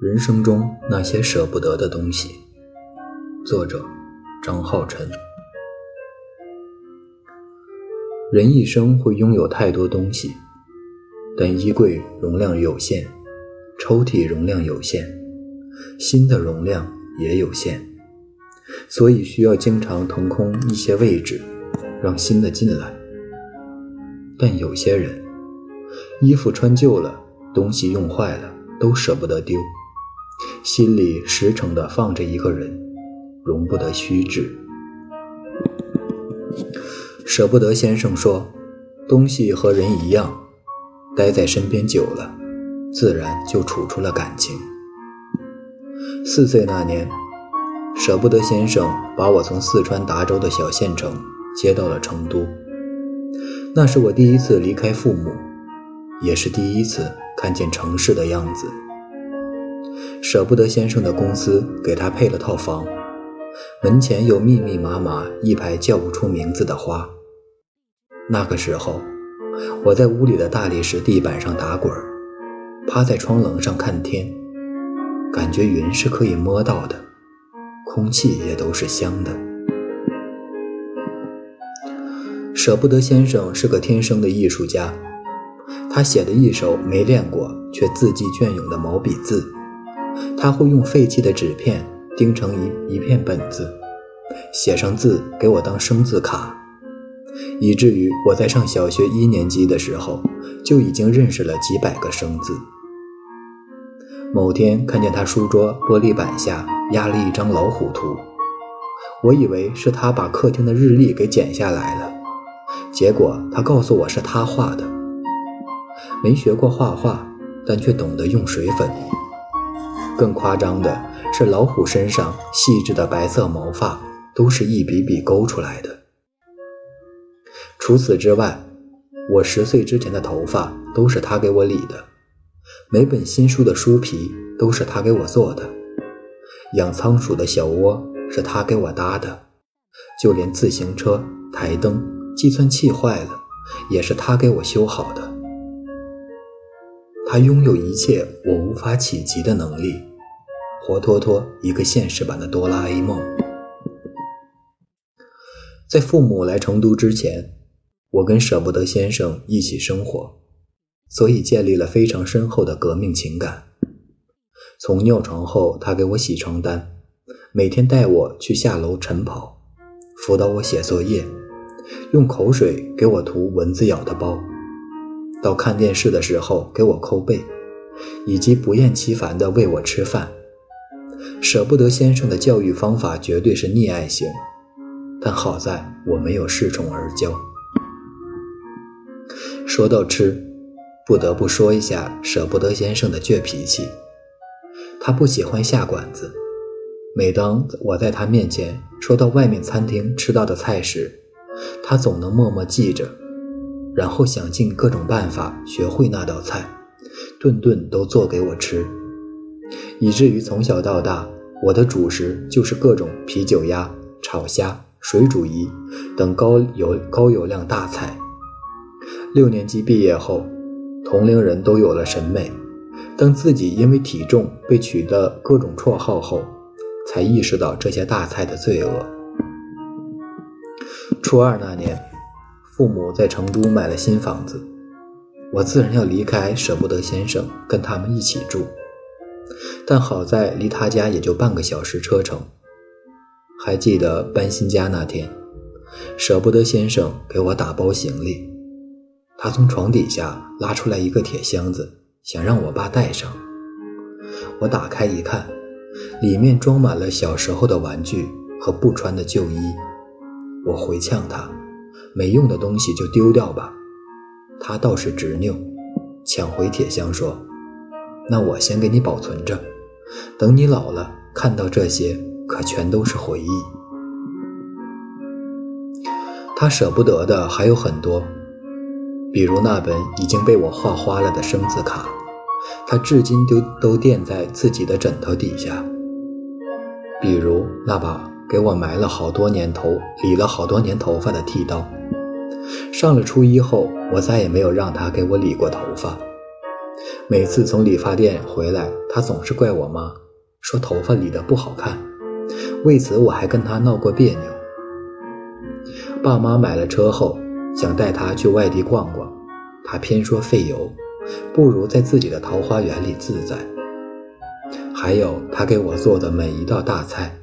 人生中那些舍不得的东西，作者张浩晨。人一生会拥有太多东西，但衣柜容量有限，抽屉容量有限，心的容量也有限，所以需要经常腾空一些位置，让新的进来。但有些人，衣服穿旧了，东西用坏了，都舍不得丢。心里实诚地放着一个人，容不得虚掷。舍不得先生说：“东西和人一样，待在身边久了，自然就处出了感情。”四岁那年，舍不得先生把我从四川达州的小县城接到了成都。那是我第一次离开父母，也是第一次看见城市的样子。舍不得先生的公司给他配了套房，门前有密密麻麻一排叫不出名字的花。那个时候，我在屋里的大理石地板上打滚，趴在窗棱上看天，感觉云是可以摸到的，空气也都是香的。舍不得先生是个天生的艺术家，他写的一手没练过却字迹隽永的毛笔字。他会用废弃的纸片钉成一一片本子，写上字给我当生字卡，以至于我在上小学一年级的时候就已经认识了几百个生字。某天看见他书桌玻璃板下压了一张老虎图，我以为是他把客厅的日历给剪下来了，结果他告诉我是他画的。没学过画画，但却懂得用水粉。更夸张的是，老虎身上细致的白色毛发都是一笔笔勾出来的。除此之外，我十岁之前的头发都是他给我理的，每本新书的书皮都是他给我做的，养仓鼠的小窝是他给我搭的，就连自行车、台灯、计算器坏了，也是他给我修好的。他拥有一切我无法企及的能力。活脱脱一个现实版的哆啦 A 梦。在父母来成都之前，我跟舍不得先生一起生活，所以建立了非常深厚的革命情感。从尿床后，他给我洗床单，每天带我去下楼晨跑，辅导我写作业，用口水给我涂蚊子咬的包，到看电视的时候给我抠背，以及不厌其烦地喂我吃饭。舍不得先生的教育方法绝对是溺爱型，但好在我没有恃宠而骄。说到吃，不得不说一下舍不得先生的倔脾气。他不喜欢下馆子，每当我在他面前说到外面餐厅吃到的菜时，他总能默默记着，然后想尽各种办法学会那道菜，顿顿都做给我吃。以至于从小到大，我的主食就是各种啤酒鸭、炒虾、水煮鱼等高油高油量大菜。六年级毕业后，同龄人都有了审美，当自己因为体重被取的各种绰号后，才意识到这些大菜的罪恶。初二那年，父母在成都买了新房子，我自然要离开，舍不得先生跟他们一起住。但好在离他家也就半个小时车程。还记得搬新家那天，舍不得先生给我打包行李，他从床底下拉出来一个铁箱子，想让我爸带上。我打开一看，里面装满了小时候的玩具和不穿的旧衣。我回呛他，没用的东西就丢掉吧。他倒是执拗，抢回铁箱说。那我先给你保存着，等你老了看到这些，可全都是回忆。他舍不得的还有很多，比如那本已经被我画花了的生字卡，他至今都都垫在自己的枕头底下。比如那把给我埋了好多年头、理了好多年头发的剃刀，上了初一后，我再也没有让他给我理过头发。每次从理发店回来，他总是怪我妈，说头发理得不好看。为此，我还跟他闹过别扭。爸妈买了车后，想带他去外地逛逛，他偏说费油，不如在自己的桃花源里自在。还有他给我做的每一道大菜，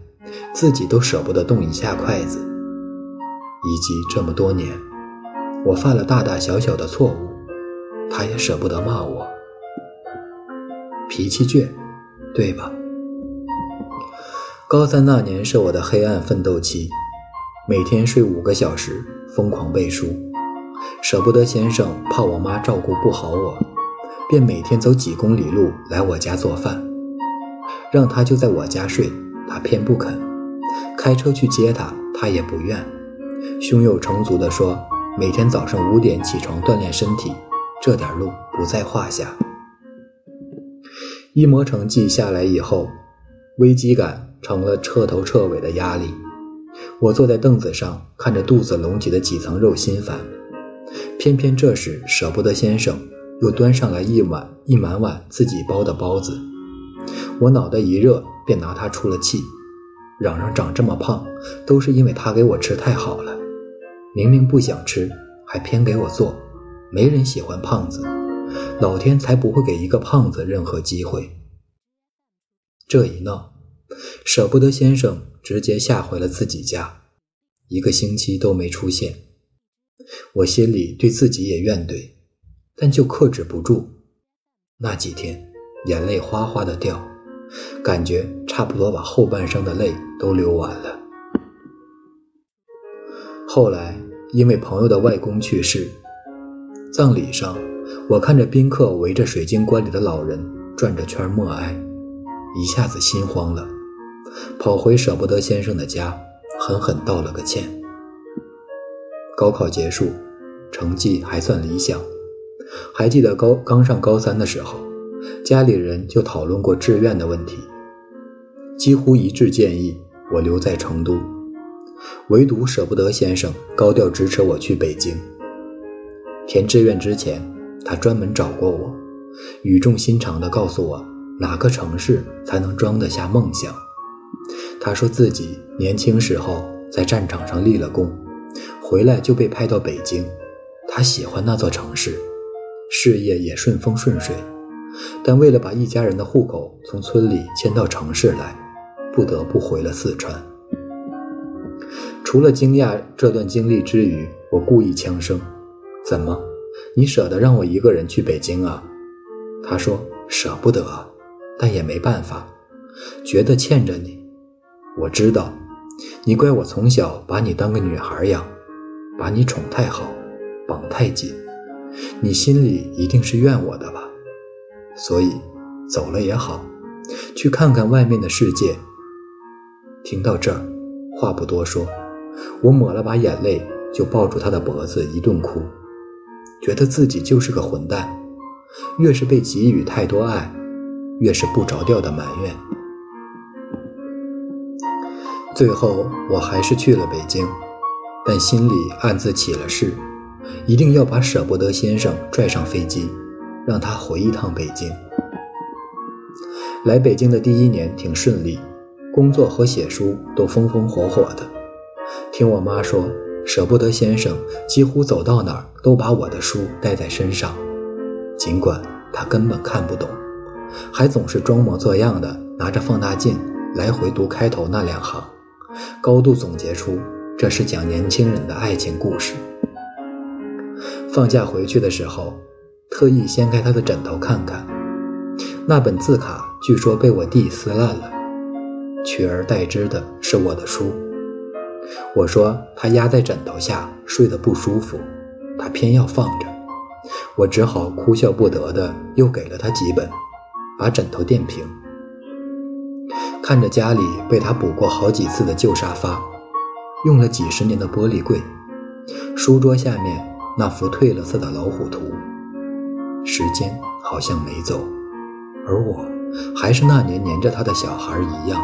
自己都舍不得动一下筷子。以及这么多年，我犯了大大小小的错误，他也舍不得骂我。脾气倔，对吧？高三那年是我的黑暗奋斗期，每天睡五个小时，疯狂背书。舍不得先生怕我妈照顾不好我，便每天走几公里路来我家做饭，让他就在我家睡，他偏不肯。开车去接他，他也不愿。胸有成竹地说，每天早上五点起床锻炼身体，这点路不在话下。一磨成绩下来以后，危机感成了彻头彻尾的压力。我坐在凳子上，看着肚子隆起的几层肉，心烦。偏偏这时，舍不得先生又端上来一碗一满碗自己包的包子。我脑袋一热，便拿他出了气，嚷嚷长这么胖，都是因为他给我吃太好了。明明不想吃，还偏给我做，没人喜欢胖子。老天才不会给一个胖子任何机会。这一闹，舍不得先生直接吓回了自己家，一个星期都没出现。我心里对自己也怨怼，但就克制不住。那几天，眼泪哗哗的掉，感觉差不多把后半生的泪都流完了。后来，因为朋友的外公去世，葬礼上。我看着宾客围着水晶棺里的老人转着圈默哀，一下子心慌了，跑回舍不得先生的家，狠狠道了个歉。高考结束，成绩还算理想。还记得高刚上高三的时候，家里人就讨论过志愿的问题，几乎一致建议我留在成都，唯独舍不得先生高调支持我去北京。填志愿之前。他专门找过我，语重心长地告诉我哪个城市才能装得下梦想。他说自己年轻时候在战场上立了功，回来就被派到北京。他喜欢那座城市，事业也顺风顺水，但为了把一家人的户口从村里迁到城市来，不得不回了四川。除了惊讶这段经历之余，我故意呛声：“怎么？”你舍得让我一个人去北京啊？他说舍不得，但也没办法，觉得欠着你。我知道，你怪我从小把你当个女孩养，把你宠太好，绑太紧，你心里一定是怨我的吧？所以走了也好，去看看外面的世界。听到这儿，话不多说，我抹了把眼泪，就抱住他的脖子一顿哭。觉得自己就是个混蛋，越是被给予太多爱，越是不着调的埋怨。最后我还是去了北京，但心里暗自起了誓，一定要把舍不得先生拽上飞机，让他回一趟北京。来北京的第一年挺顺利，工作和写书都风风火火的。听我妈说。舍不得先生几乎走到哪儿都把我的书带在身上，尽管他根本看不懂，还总是装模作样的拿着放大镜来回读开头那两行，高度总结出这是讲年轻人的爱情故事。放假回去的时候，特意掀开他的枕头看看，那本字卡据说被我弟撕烂了，取而代之的是我的书。我说他压在枕头下睡得不舒服，他偏要放着，我只好哭笑不得的又给了他几本，把枕头垫平。看着家里被他补过好几次的旧沙发，用了几十年的玻璃柜，书桌下面那幅褪了色的老虎图，时间好像没走，而我还是那年黏着他的小孩一样。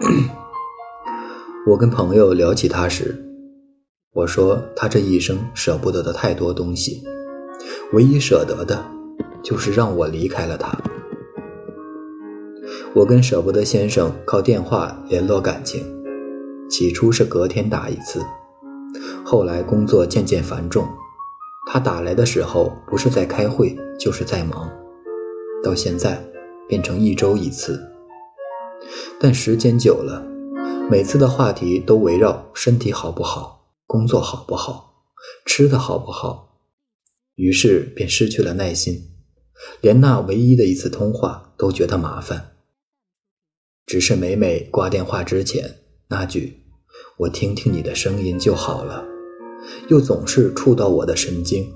我跟朋友聊起他时，我说他这一生舍不得的太多东西，唯一舍得的，就是让我离开了他。我跟舍不得先生靠电话联络感情，起初是隔天打一次，后来工作渐渐繁重，他打来的时候不是在开会就是在忙，到现在变成一周一次。但时间久了，每次的话题都围绕身体好不好、工作好不好、吃的好不好，于是便失去了耐心，连那唯一的一次通话都觉得麻烦。只是每每挂电话之前那句“我听听你的声音就好了”，又总是触到我的神经，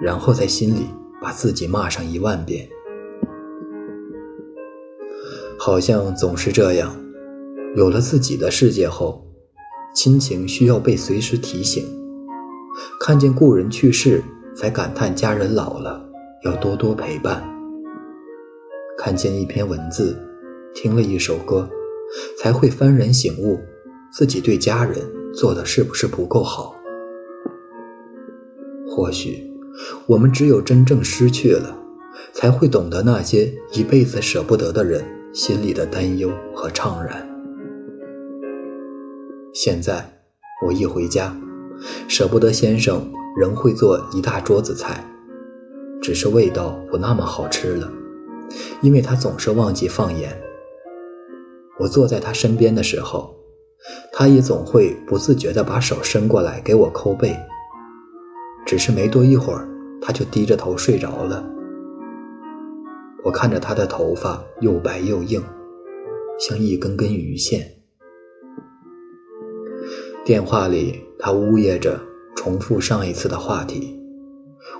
然后在心里把自己骂上一万遍。好像总是这样，有了自己的世界后，亲情需要被随时提醒。看见故人去世，才感叹家人老了，要多多陪伴。看见一篇文字。听了一首歌，才会幡然醒悟，自己对家人做的是不是不够好？或许，我们只有真正失去了，才会懂得那些一辈子舍不得的人心里的担忧和怅然。现在，我一回家，舍不得先生仍会做一大桌子菜，只是味道不那么好吃了，因为他总是忘记放盐。我坐在他身边的时候，他也总会不自觉地把手伸过来给我抠背。只是没多一会儿，他就低着头睡着了。我看着他的头发又白又硬，像一根根鱼线。电话里，他呜咽着重复上一次的话题。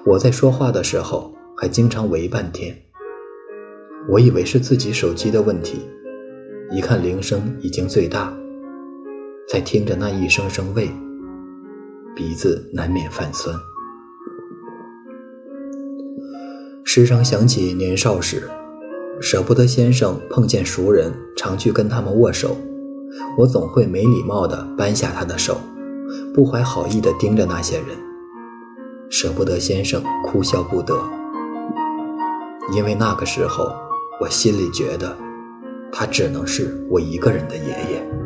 我在说话的时候，还经常喂半天。我以为是自己手机的问题。一看铃声已经最大，在听着那一声声喂，鼻子难免泛酸。时常想起年少时，舍不得先生碰见熟人，常去跟他们握手，我总会没礼貌地扳下他的手，不怀好意地盯着那些人。舍不得先生哭笑不得，因为那个时候我心里觉得。他只能是我一个人的爷爷。